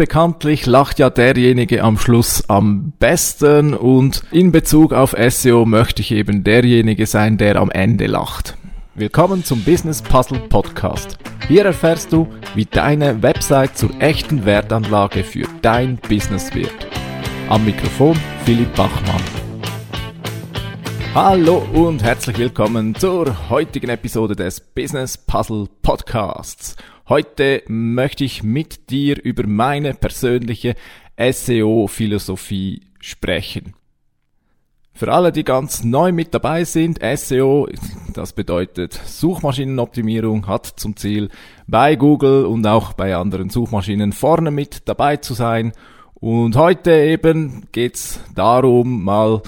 Bekanntlich lacht ja derjenige am Schluss am besten und in Bezug auf SEO möchte ich eben derjenige sein, der am Ende lacht. Willkommen zum Business Puzzle Podcast. Hier erfährst du, wie deine Website zur echten Wertanlage für dein Business wird. Am Mikrofon Philipp Bachmann. Hallo und herzlich willkommen zur heutigen Episode des Business Puzzle Podcasts. Heute möchte ich mit dir über meine persönliche SEO-Philosophie sprechen. Für alle, die ganz neu mit dabei sind, SEO, das bedeutet Suchmaschinenoptimierung, hat zum Ziel, bei Google und auch bei anderen Suchmaschinen vorne mit dabei zu sein. Und heute eben geht's darum, mal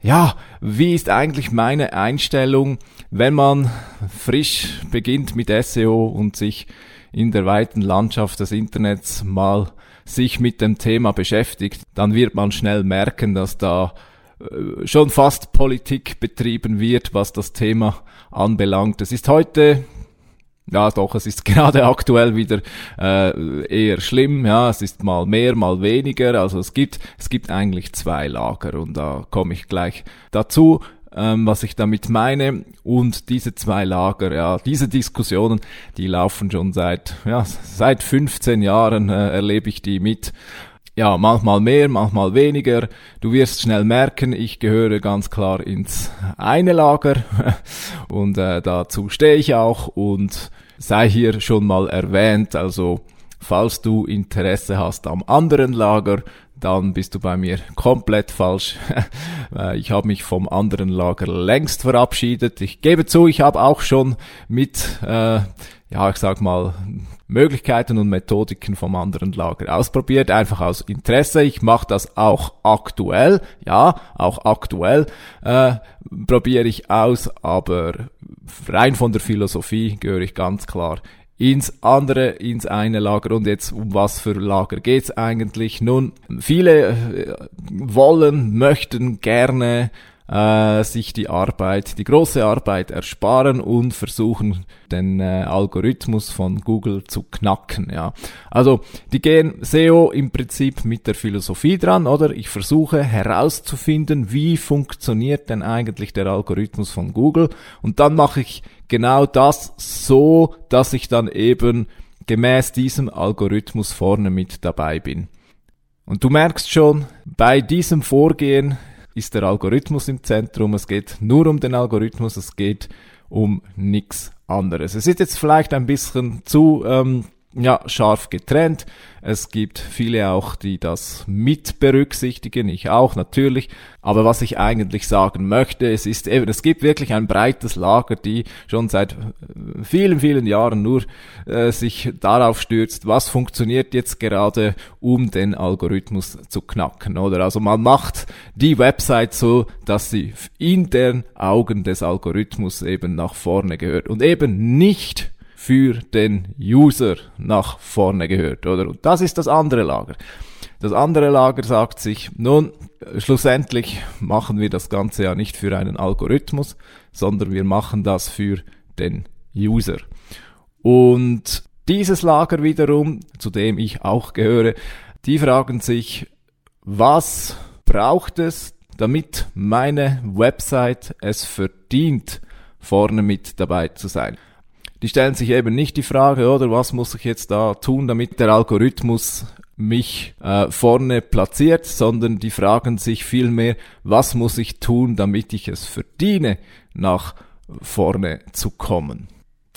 ja, wie ist eigentlich meine Einstellung, wenn man frisch beginnt mit SEO und sich in der weiten Landschaft des Internets mal sich mit dem Thema beschäftigt, dann wird man schnell merken, dass da äh, schon fast Politik betrieben wird, was das Thema anbelangt. Es ist heute ja, doch, es ist gerade aktuell wieder äh, eher schlimm. Ja, es ist mal mehr, mal weniger. Also es gibt, es gibt eigentlich zwei Lager und da komme ich gleich dazu ähm, was ich damit meine. Und diese zwei Lager, ja, diese Diskussionen, die laufen schon seit, ja, seit 15 Jahren äh, erlebe ich die mit. Ja, manchmal mehr, manchmal weniger. Du wirst schnell merken, ich gehöre ganz klar ins eine Lager und äh, dazu stehe ich auch und sei hier schon mal erwähnt, also falls du Interesse hast am anderen Lager, dann bist du bei mir komplett falsch. Äh, ich habe mich vom anderen Lager längst verabschiedet. Ich gebe zu, ich habe auch schon mit, äh, ja, ich sag mal, Möglichkeiten und Methodiken vom anderen Lager ausprobiert, einfach aus Interesse. Ich mache das auch aktuell, ja, auch aktuell äh, probiere ich aus, aber rein von der Philosophie gehöre ich ganz klar ins andere, ins eine Lager. Und jetzt, um was für Lager geht's eigentlich? Nun, viele äh, wollen, möchten gerne äh, sich die Arbeit, die große Arbeit ersparen und versuchen, den äh, Algorithmus von Google zu knacken. Ja, also die gehen SEO im Prinzip mit der Philosophie dran, oder? Ich versuche herauszufinden, wie funktioniert denn eigentlich der Algorithmus von Google und dann mache ich genau das so, dass ich dann eben gemäß diesem Algorithmus vorne mit dabei bin. Und du merkst schon, bei diesem Vorgehen ist der Algorithmus im Zentrum. Es geht nur um den Algorithmus, es geht um nichts anderes. Es ist jetzt vielleicht ein bisschen zu ähm, ja, scharf getrennt. Es gibt viele auch, die das mit berücksichtigen, ich auch natürlich. Aber was ich eigentlich sagen möchte, es ist eben, es gibt wirklich ein breites Lager, die schon seit äh, vielen, vielen Jahren nur äh, sich darauf stürzt, was funktioniert jetzt gerade, um den Algorithmus zu knacken, oder? Also man macht die Website so, dass sie in den Augen des Algorithmus eben nach vorne gehört und eben nicht für den User nach vorne gehört, oder? Und das ist das andere Lager. Das andere Lager sagt sich, nun, schlussendlich machen wir das Ganze ja nicht für einen Algorithmus, sondern wir machen das für den User. Und dieses Lager wiederum, zu dem ich auch gehöre, die fragen sich, was braucht es, damit meine Website es verdient, vorne mit dabei zu sein die stellen sich eben nicht die Frage, oder was muss ich jetzt da tun, damit der Algorithmus mich äh, vorne platziert, sondern die fragen sich vielmehr, was muss ich tun, damit ich es verdiene, nach vorne zu kommen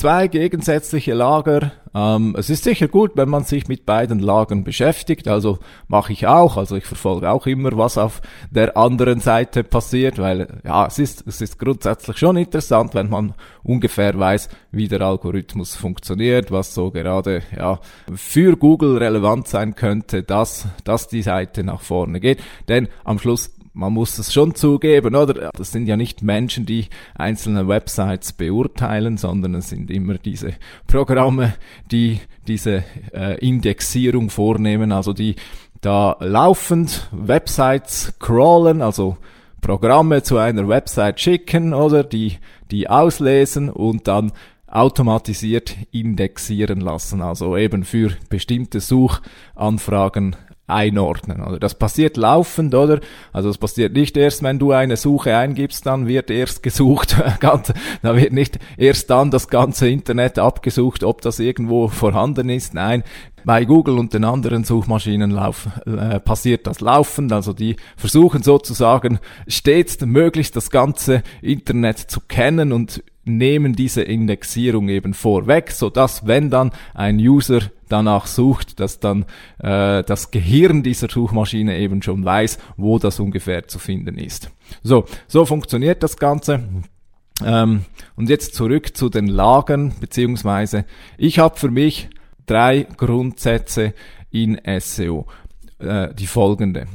zwei gegensätzliche Lager. Ähm, es ist sicher gut, wenn man sich mit beiden Lagern beschäftigt. Also mache ich auch. Also ich verfolge auch immer, was auf der anderen Seite passiert, weil ja, es ist, es ist grundsätzlich schon interessant, wenn man ungefähr weiß, wie der Algorithmus funktioniert, was so gerade ja für Google relevant sein könnte, dass, dass die Seite nach vorne geht. Denn am Schluss man muss es schon zugeben, oder? Das sind ja nicht Menschen, die einzelne Websites beurteilen, sondern es sind immer diese Programme, die diese äh, Indexierung vornehmen, also die da laufend Websites crawlen, also Programme zu einer Website schicken oder? Die, die auslesen und dann automatisiert indexieren lassen, also eben für bestimmte Suchanfragen einordnen. Oder das passiert laufend, oder? Also es passiert nicht erst, wenn du eine Suche eingibst, dann wird erst gesucht, da wird nicht erst dann das ganze Internet abgesucht, ob das irgendwo vorhanden ist. Nein, bei Google und den anderen Suchmaschinen lauf, äh, passiert das laufend. Also die versuchen sozusagen stets möglichst das ganze Internet zu kennen und nehmen diese Indexierung eben vorweg, so dass wenn dann ein User danach sucht, dass dann äh, das Gehirn dieser Suchmaschine eben schon weiß, wo das ungefähr zu finden ist. So, so funktioniert das Ganze. Ähm, und jetzt zurück zu den Lagern, beziehungsweise ich habe für mich drei Grundsätze in SEO. Äh, die folgende.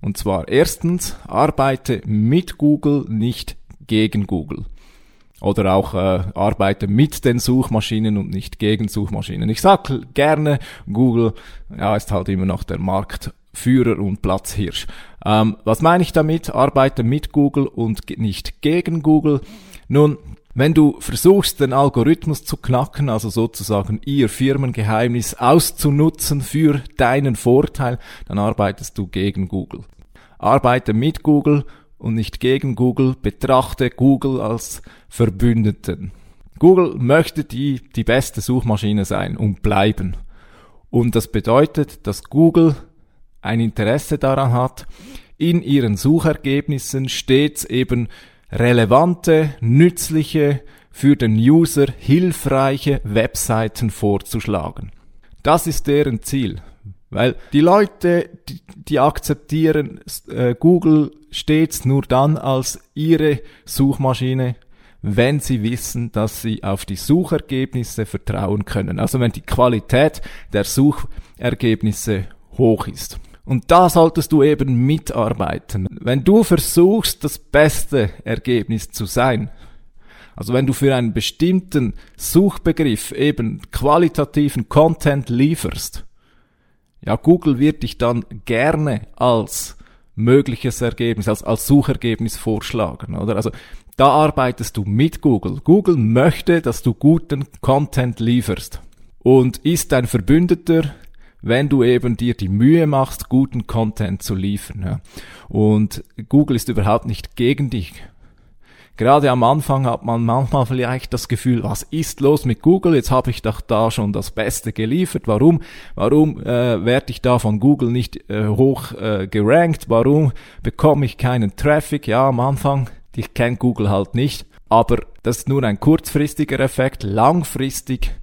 Und zwar erstens, arbeite mit Google, nicht gegen Google oder auch äh, arbeite mit den Suchmaschinen und nicht gegen Suchmaschinen. Ich sage gerne, Google ja, ist halt immer noch der Marktführer und Platzhirsch. Ähm, was meine ich damit? Arbeite mit Google und nicht gegen Google. Nun, wenn du versuchst, den Algorithmus zu knacken, also sozusagen ihr Firmengeheimnis auszunutzen für deinen Vorteil, dann arbeitest du gegen Google. Arbeite mit Google und nicht gegen Google, betrachte Google als Verbündeten. Google möchte die, die beste Suchmaschine sein und bleiben. Und das bedeutet, dass Google ein Interesse daran hat, in ihren Suchergebnissen stets eben relevante, nützliche, für den User hilfreiche Webseiten vorzuschlagen. Das ist deren Ziel. Weil die Leute, die, akzeptieren äh, Google stets nur dann als ihre Suchmaschine, wenn sie wissen, dass sie auf die Suchergebnisse vertrauen können. Also wenn die Qualität der Suchergebnisse hoch ist. Und da solltest du eben mitarbeiten. Wenn du versuchst, das beste Ergebnis zu sein, also wenn du für einen bestimmten Suchbegriff eben qualitativen Content lieferst, ja, Google wird dich dann gerne als mögliches Ergebnis, als, als Suchergebnis vorschlagen, oder? Also, da arbeitest du mit Google. Google möchte, dass du guten Content lieferst und ist ein Verbündeter, wenn du eben dir die Mühe machst, guten Content zu liefern. Ja. Und Google ist überhaupt nicht gegen dich. Gerade am Anfang hat man manchmal vielleicht das Gefühl, was ist los mit Google? Jetzt habe ich doch da schon das Beste geliefert. Warum? Warum äh, werde ich da von Google nicht äh, hoch äh, gerankt? Warum bekomme ich keinen Traffic? Ja, am Anfang, ich kenne Google halt nicht. Aber das ist nur ein kurzfristiger Effekt. Langfristig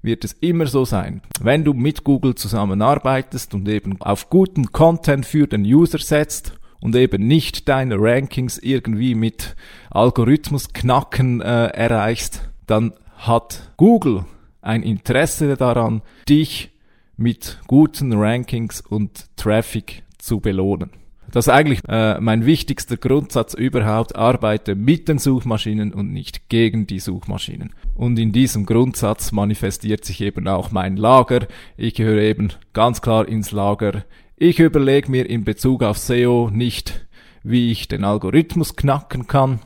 wird es immer so sein. Wenn du mit Google zusammenarbeitest und eben auf guten Content für den User setzt und eben nicht deine Rankings irgendwie mit Algorithmus knacken äh, erreichst, dann hat Google ein Interesse daran, dich mit guten Rankings und Traffic zu belohnen. Das ist eigentlich äh, mein wichtigster Grundsatz überhaupt. Arbeite mit den Suchmaschinen und nicht gegen die Suchmaschinen. Und in diesem Grundsatz manifestiert sich eben auch mein Lager. Ich gehöre eben ganz klar ins Lager ich überlege mir in Bezug auf SEO nicht, wie ich den Algorithmus knacken kann,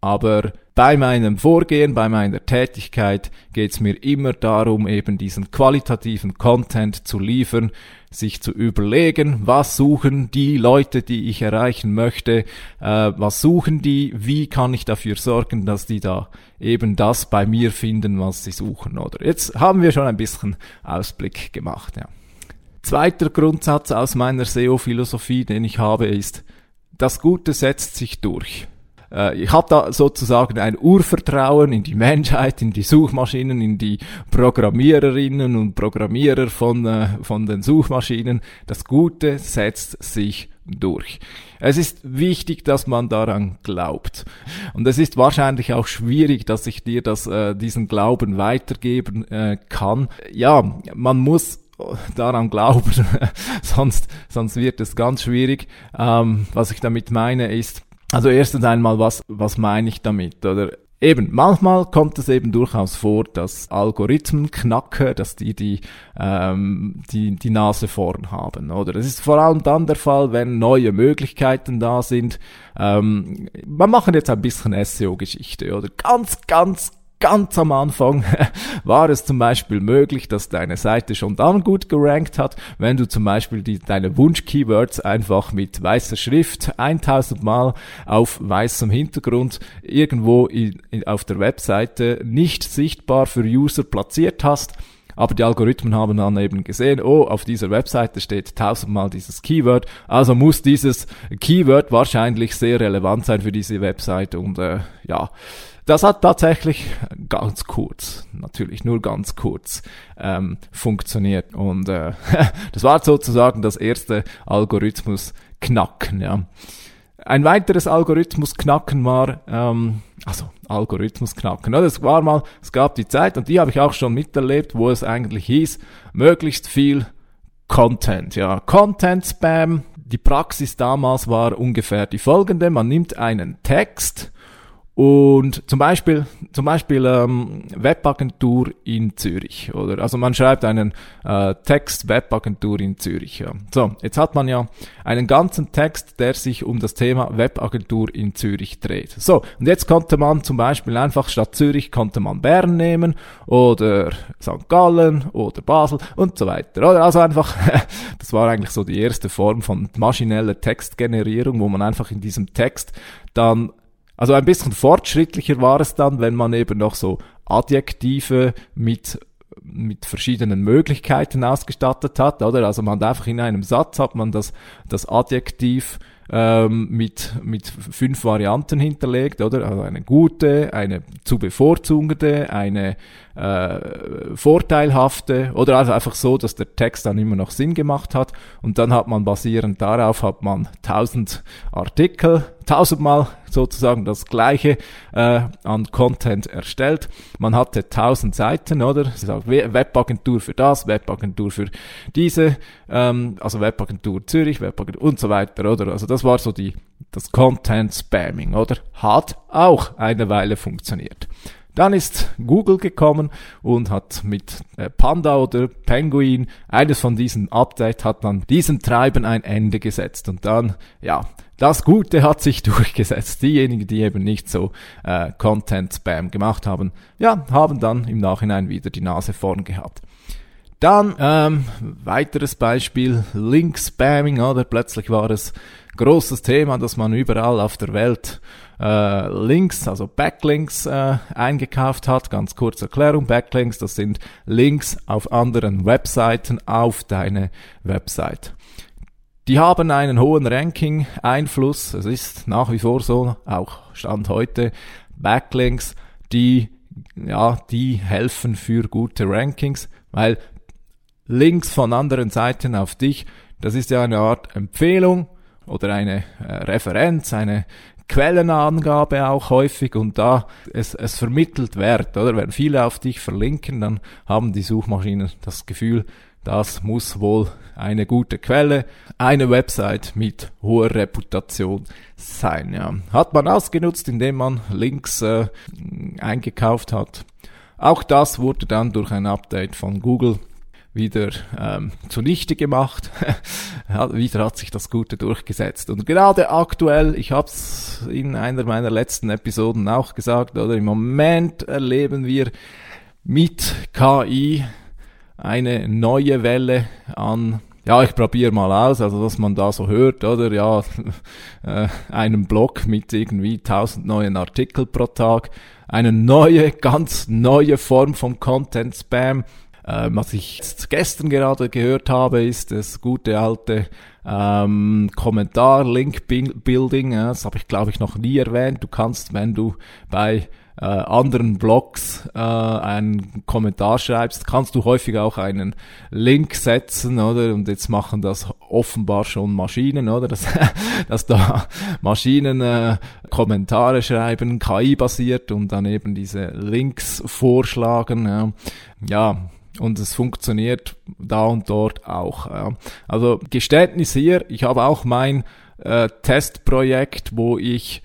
aber bei meinem Vorgehen, bei meiner Tätigkeit geht es mir immer darum, eben diesen qualitativen Content zu liefern, sich zu überlegen, was suchen die Leute, die ich erreichen möchte, äh, was suchen die, wie kann ich dafür sorgen, dass die da eben das bei mir finden, was sie suchen, oder? Jetzt haben wir schon ein bisschen Ausblick gemacht, ja. Zweiter Grundsatz aus meiner SEO-Philosophie, den ich habe, ist, das Gute setzt sich durch. Äh, ich habe da sozusagen ein Urvertrauen in die Menschheit, in die Suchmaschinen, in die Programmiererinnen und Programmierer von, äh, von den Suchmaschinen. Das Gute setzt sich durch. Es ist wichtig, dass man daran glaubt. Und es ist wahrscheinlich auch schwierig, dass ich dir das, äh, diesen Glauben weitergeben äh, kann. Ja, man muss daran glauben, sonst, sonst wird es ganz schwierig. Ähm, was ich damit meine ist, also erstens einmal, was, was meine ich damit? Oder Eben, manchmal kommt es eben durchaus vor, dass Algorithmen knacken, dass die die, ähm, die die Nase vorn haben. Oder es ist vor allem dann der Fall, wenn neue Möglichkeiten da sind. Ähm, wir machen jetzt ein bisschen SEO-Geschichte. Oder ganz, ganz ganz am Anfang war es zum Beispiel möglich, dass deine Seite schon dann gut gerankt hat, wenn du zum Beispiel die, deine Wunsch-Keywords einfach mit weißer Schrift 1000 Mal auf weißem Hintergrund irgendwo in, in, auf der Webseite nicht sichtbar für User platziert hast. Aber die Algorithmen haben dann eben gesehen, oh, auf dieser Webseite steht tausendmal dieses Keyword, also muss dieses Keyword wahrscheinlich sehr relevant sein für diese Webseite. Und äh, ja, das hat tatsächlich ganz kurz, natürlich nur ganz kurz ähm, funktioniert. Und äh, das war sozusagen das erste Algorithmus-Knacken. Ja. Ein weiteres Algorithmus-Knacken war, ähm, also Algorithmus-Knacken. Das war mal, es gab die Zeit und die habe ich auch schon miterlebt, wo es eigentlich hieß, möglichst viel Content. Ja, Content-Spam. Die Praxis damals war ungefähr die folgende. Man nimmt einen Text und zum Beispiel, zum Beispiel ähm, Webagentur in Zürich, oder? Also man schreibt einen äh, Text Webagentur in Zürich. Ja. So, jetzt hat man ja einen ganzen Text, der sich um das Thema Webagentur in Zürich dreht. So, und jetzt konnte man zum Beispiel einfach statt Zürich konnte man Bern nehmen oder St. Gallen oder Basel und so weiter. Oder? Also einfach, das war eigentlich so die erste Form von maschineller Textgenerierung, wo man einfach in diesem Text dann also ein bisschen fortschrittlicher war es dann, wenn man eben noch so Adjektive mit mit verschiedenen Möglichkeiten ausgestattet hat, oder? Also man hat einfach in einem Satz hat man das, das Adjektiv ähm, mit, mit fünf Varianten hinterlegt, oder? Also eine gute, eine zu bevorzugende, eine äh, vorteilhafte oder also einfach so, dass der Text dann immer noch Sinn gemacht hat und dann hat man basierend darauf hat man tausend Artikel, tausendmal sozusagen das gleiche äh, an Content erstellt. Man hatte tausend Seiten, oder? Webagentur für das, Webagentur für diese, ähm, also Webagentur Zürich, Webagentur und so weiter, oder? Also das war so die das Content Spamming, oder? Hat auch eine Weile funktioniert. Dann ist Google gekommen und hat mit äh, Panda oder Penguin, eines von diesen Updates, hat dann diesem Treiben ein Ende gesetzt. Und dann, ja, das Gute hat sich durchgesetzt. Diejenigen, die eben nicht so äh, Content-Spam gemacht haben, ja, haben dann im Nachhinein wieder die Nase vorn gehabt. Dann ähm, weiteres Beispiel, Link-Spamming, oder? Plötzlich war es großes Thema, dass man überall auf der Welt äh, Links, also Backlinks äh, eingekauft hat. Ganz kurze Erklärung, Backlinks, das sind Links auf anderen Webseiten auf deine Website. Die haben einen hohen Ranking-Einfluss. Es ist nach wie vor so, auch Stand heute, Backlinks, die, ja, die helfen für gute Rankings, weil Links von anderen Seiten auf dich, das ist ja eine Art Empfehlung oder eine äh, Referenz, eine Quellenangabe auch häufig und da es, es vermittelt Wert, oder? Wenn viele auf dich verlinken, dann haben die Suchmaschinen das Gefühl, das muss wohl eine gute Quelle, eine Website mit hoher Reputation sein. Ja. Hat man ausgenutzt, indem man Links äh, eingekauft hat. Auch das wurde dann durch ein Update von Google wieder ähm, zunichte gemacht. wieder hat sich das Gute durchgesetzt. Und gerade aktuell, ich habe es in einer meiner letzten Episoden auch gesagt, oder im Moment erleben wir mit KI eine neue Welle an ja, ich probiere mal aus, also dass man da so hört, oder ja, äh, einen Blog mit irgendwie tausend neuen Artikel pro Tag, eine neue, ganz neue Form von Content Spam, äh, was ich gestern gerade gehört habe, ist das gute alte ähm, Kommentar-Link-Building. Ja, das habe ich, glaube ich, noch nie erwähnt. Du kannst, wenn du bei äh, anderen Blogs äh, einen Kommentar schreibst, kannst du häufig auch einen Link setzen, oder? Und jetzt machen das offenbar schon Maschinen, oder? Dass, dass da Maschinen äh, Kommentare schreiben, KI-basiert und dann eben diese Links vorschlagen. Ja, ja und es funktioniert da und dort auch. Ja. Also Geständnis hier, ich habe auch mein äh, Testprojekt, wo ich,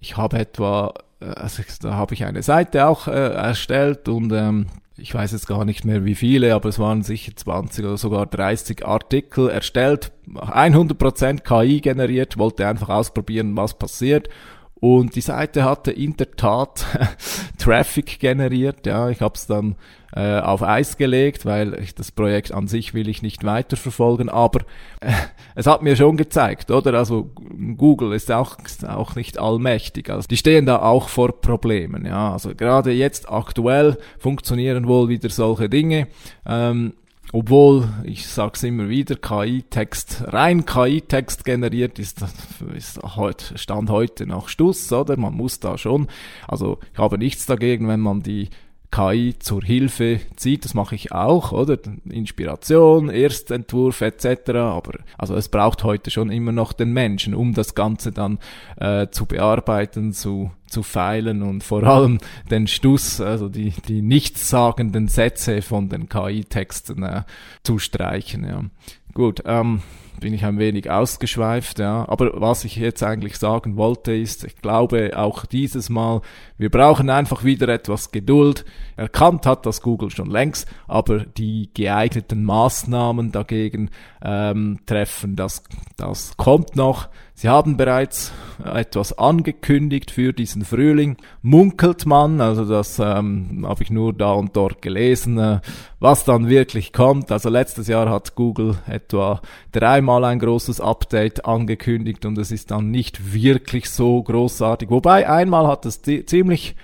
ich habe etwa, äh, also da habe ich eine Seite auch äh, erstellt und ähm, ich weiß jetzt gar nicht mehr wie viele, aber es waren sicher 20 oder sogar 30 Artikel erstellt, 100% KI generiert, wollte einfach ausprobieren, was passiert Und die Seite hatte in der Tat Traffic generiert. Ja, ich habe es dann äh, auf Eis gelegt, weil ich das Projekt an sich will ich nicht weiterverfolgen. Aber äh, es hat mir schon gezeigt, oder? Also Google ist auch, ist auch nicht allmächtig. Also die stehen da auch vor Problemen. Ja, also gerade jetzt aktuell funktionieren wohl wieder solche Dinge. Ähm, obwohl, ich sag's immer wieder, KI-Text, rein KI-Text generiert ist, ist Stand heute nach Stuss, oder? Man muss da schon, also ich habe nichts dagegen, wenn man die KI zur Hilfe zieht, das mache ich auch, oder? Inspiration, Erstentwurf etc. Aber also es braucht heute schon immer noch den Menschen, um das Ganze dann äh, zu bearbeiten, zu, zu feilen und vor allem den Stuss, also die, die nichtssagenden Sätze von den KI-Texten äh, zu streichen. Ja. Gut, ähm, bin ich ein wenig ausgeschweift, ja. Aber was ich jetzt eigentlich sagen wollte, ist, ich glaube auch dieses Mal, wir brauchen einfach wieder etwas Geduld. Erkannt hat das Google schon längst, aber die geeigneten Maßnahmen dagegen ähm, treffen, das, das kommt noch. Sie haben bereits etwas angekündigt für diesen Frühling. Munkelt man, also das ähm, habe ich nur da und dort gelesen, äh, was dann wirklich kommt. Also letztes Jahr hat Google etwa dreimal ein großes Update angekündigt und es ist dann nicht wirklich so großartig. Wobei einmal hat es ziemlich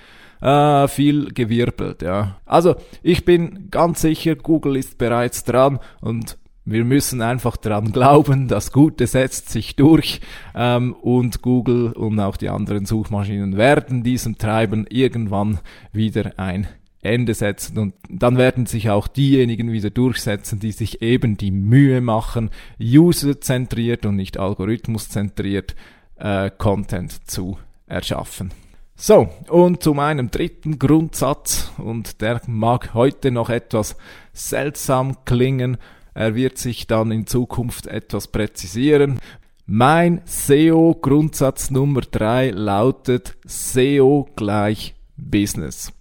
äh, viel gewirbelt, ja. Also ich bin ganz sicher, Google ist bereits dran und wir müssen einfach daran glauben, das Gute setzt sich durch ähm, und Google und auch die anderen Suchmaschinen werden diesem Treiben irgendwann wieder ein Ende setzen und dann werden sich auch diejenigen wieder durchsetzen, die sich eben die Mühe machen, userzentriert und nicht algorithmuszentriert äh, Content zu erschaffen. So, und zu meinem dritten Grundsatz, und der mag heute noch etwas seltsam klingen, er wird sich dann in Zukunft etwas präzisieren. Mein SEO-Grundsatz Nummer drei lautet SEO gleich Business.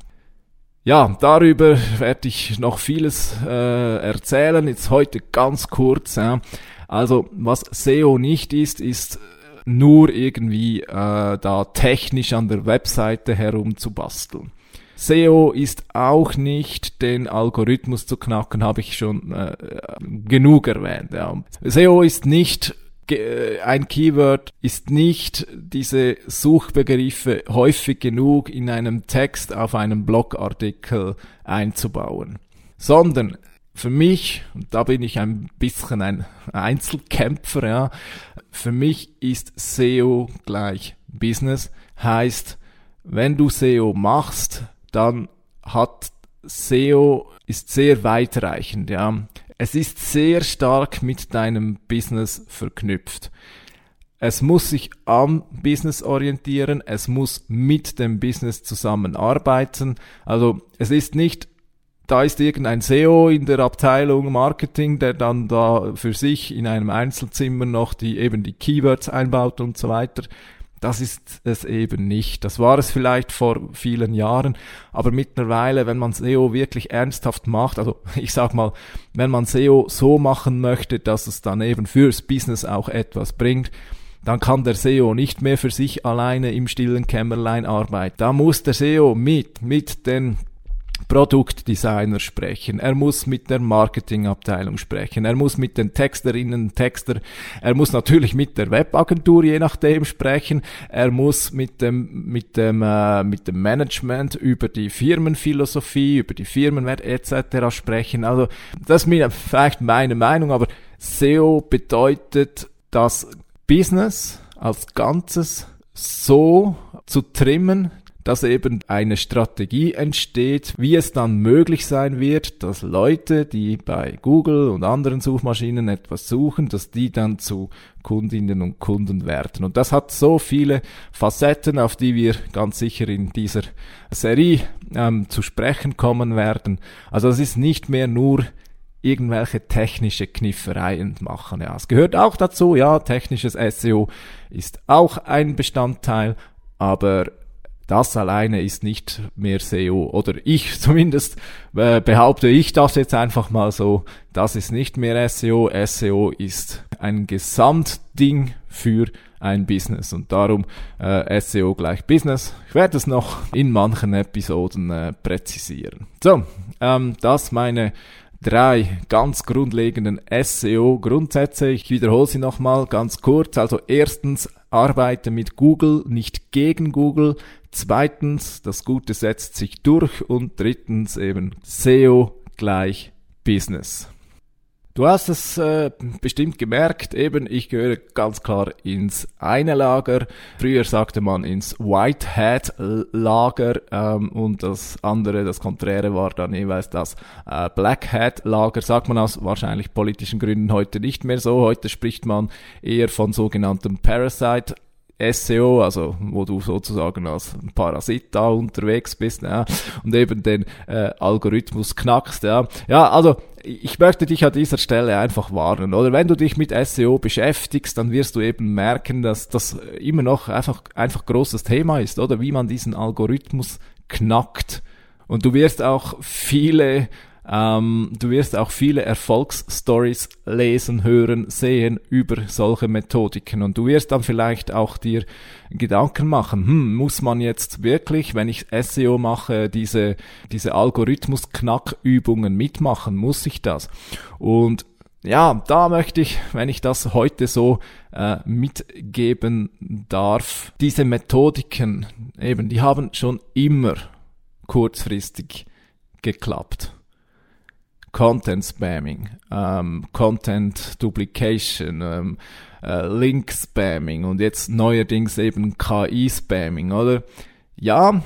Ja, darüber werde ich noch vieles äh, erzählen. Jetzt heute ganz kurz. Ja. Also was SEO nicht ist, ist nur irgendwie äh, da technisch an der Webseite herumzubasteln. SEO ist auch nicht den Algorithmus zu knacken, habe ich schon äh, genug erwähnt. Ja. SEO ist nicht äh, ein Keyword ist nicht diese Suchbegriffe häufig genug in einem Text auf einem Blogartikel einzubauen, sondern für mich, und da bin ich ein bisschen ein Einzelkämpfer, ja, für mich ist SEO gleich Business, heißt, wenn du SEO machst, dann hat SEO ist sehr weitreichend, ja. Es ist sehr stark mit deinem Business verknüpft. Es muss sich am Business orientieren, es muss mit dem Business zusammenarbeiten. Also es ist nicht, da ist irgendein SEO in der Abteilung Marketing, der dann da für sich in einem Einzelzimmer noch die eben die Keywords einbaut und so weiter. Das ist es eben nicht. Das war es vielleicht vor vielen Jahren, aber mittlerweile, wenn man SEO wirklich ernsthaft macht, also ich sag mal, wenn man SEO so machen möchte, dass es dann eben fürs Business auch etwas bringt, dann kann der SEO nicht mehr für sich alleine im stillen Kämmerlein arbeiten. Da muss der SEO mit, mit den Produktdesigner sprechen, er muss mit der Marketingabteilung sprechen, er muss mit den Texterinnen, Texter, er muss natürlich mit der Webagentur je nachdem sprechen, er muss mit dem mit dem äh, mit dem Management über die Firmenphilosophie, über die Firmenwert etc. sprechen. Also das ist vielleicht meine Meinung, aber SEO bedeutet das Business als Ganzes so zu trimmen, dass eben eine Strategie entsteht, wie es dann möglich sein wird, dass Leute, die bei Google und anderen Suchmaschinen etwas suchen, dass die dann zu Kundinnen und Kunden werden. Und das hat so viele Facetten, auf die wir ganz sicher in dieser Serie ähm, zu sprechen kommen werden. Also es ist nicht mehr nur irgendwelche technische Kniffereien machen. Ja, es gehört auch dazu, ja, technisches SEO ist auch ein Bestandteil, aber das alleine ist nicht mehr SEO. Oder ich zumindest äh, behaupte ich das jetzt einfach mal so. Das ist nicht mehr SEO. SEO ist ein Gesamtding für ein Business und darum äh, SEO gleich Business. Ich werde es noch in manchen Episoden äh, präzisieren. So, ähm, das meine drei ganz grundlegenden SEO-Grundsätze. Ich wiederhole sie nochmal ganz kurz. Also erstens, arbeite mit Google, nicht gegen Google. Zweitens, das Gute setzt sich durch. Und drittens eben SEO gleich Business. Du hast es äh, bestimmt gemerkt, eben ich gehöre ganz klar ins eine Lager. Früher sagte man ins White Hat Lager ähm, und das andere, das Konträre war dann jeweils das äh, Black Hat Lager. Sagt man aus wahrscheinlich politischen Gründen heute nicht mehr so. Heute spricht man eher von sogenanntem Parasite SEO, also wo du sozusagen als Parasit da unterwegs bist ja, und eben den äh, Algorithmus knackst. Ja. ja, also ich möchte dich an dieser Stelle einfach warnen, oder wenn du dich mit SEO beschäftigst, dann wirst du eben merken, dass das immer noch einfach, einfach großes Thema ist, oder wie man diesen Algorithmus knackt. Und du wirst auch viele ähm, du wirst auch viele Erfolgsstories lesen, hören, sehen über solche Methodiken und du wirst dann vielleicht auch dir Gedanken machen, hm, muss man jetzt wirklich, wenn ich SEO mache, diese, diese Algorithmus-Knackübungen mitmachen? Muss ich das? Und ja, da möchte ich, wenn ich das heute so äh, mitgeben darf, diese Methodiken, eben, die haben schon immer kurzfristig geklappt. Content Spamming, ähm, Content Duplication, ähm, äh, Link Spamming und jetzt neuerdings eben KI Spamming, oder? Ja,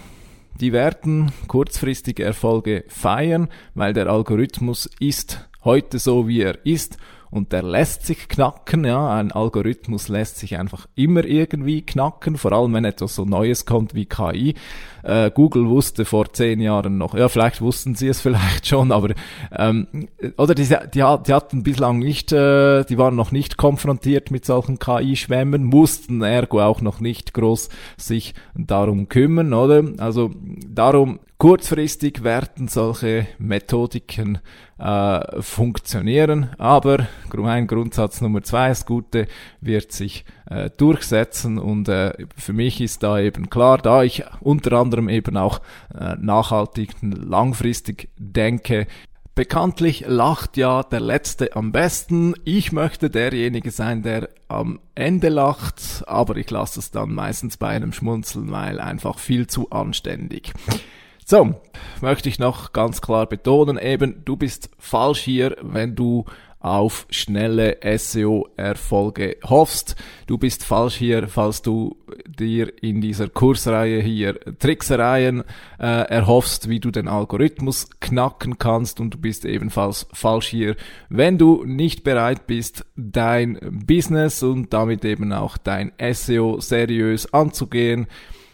die werden kurzfristige Erfolge feiern, weil der Algorithmus ist heute so, wie er ist und der lässt sich knacken, ja, ein Algorithmus lässt sich einfach immer irgendwie knacken, vor allem wenn etwas so Neues kommt wie KI. Äh, Google wusste vor zehn Jahren noch, ja, vielleicht wussten sie es vielleicht schon, aber ähm, oder die, die, die hatten bislang nicht, äh, die waren noch nicht konfrontiert mit solchen KI-Schwämmen, mussten ergo auch noch nicht groß sich darum kümmern, oder? Also darum kurzfristig werden solche Methodiken äh, funktionieren, aber ein Grundsatz Nummer zwei, das Gute wird sich äh, durchsetzen und äh, für mich ist da eben klar, da ich unter anderem eben auch äh, nachhaltig, langfristig denke, Bekanntlich lacht ja der Letzte am besten. Ich möchte derjenige sein, der am Ende lacht, aber ich lasse es dann meistens bei einem Schmunzeln, weil einfach viel zu anständig. So, möchte ich noch ganz klar betonen, eben, du bist falsch hier, wenn du auf schnelle SEO-Erfolge hoffst. Du bist falsch hier, falls du dir in dieser Kursreihe hier Tricksereien äh, erhoffst, wie du den Algorithmus knacken kannst und du bist ebenfalls falsch hier, wenn du nicht bereit bist, dein Business und damit eben auch dein SEO seriös anzugehen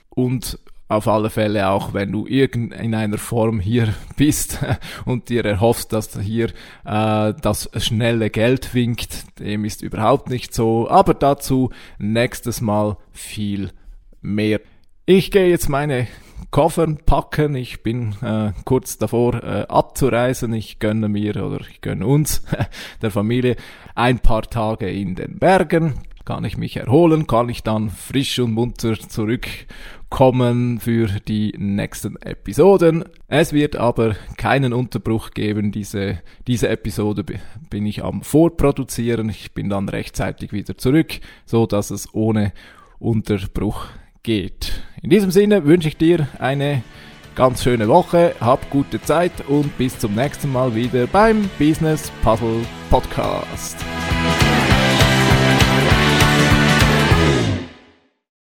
und auf alle Fälle auch, wenn du irgend in einer Form hier bist und dir erhoffst, dass hier äh, das schnelle Geld winkt, dem ist überhaupt nicht so. Aber dazu nächstes Mal viel mehr. Ich gehe jetzt meine Koffer packen. Ich bin äh, kurz davor äh, abzureisen. Ich gönne mir oder ich gönne uns, der Familie, ein paar Tage in den Bergen kann ich mich erholen, kann ich dann frisch und munter zurückkommen für die nächsten Episoden. Es wird aber keinen Unterbruch geben. Diese, diese Episode bin ich am Vorproduzieren. Ich bin dann rechtzeitig wieder zurück, so dass es ohne Unterbruch geht. In diesem Sinne wünsche ich dir eine ganz schöne Woche, hab gute Zeit und bis zum nächsten Mal wieder beim Business Puzzle Podcast.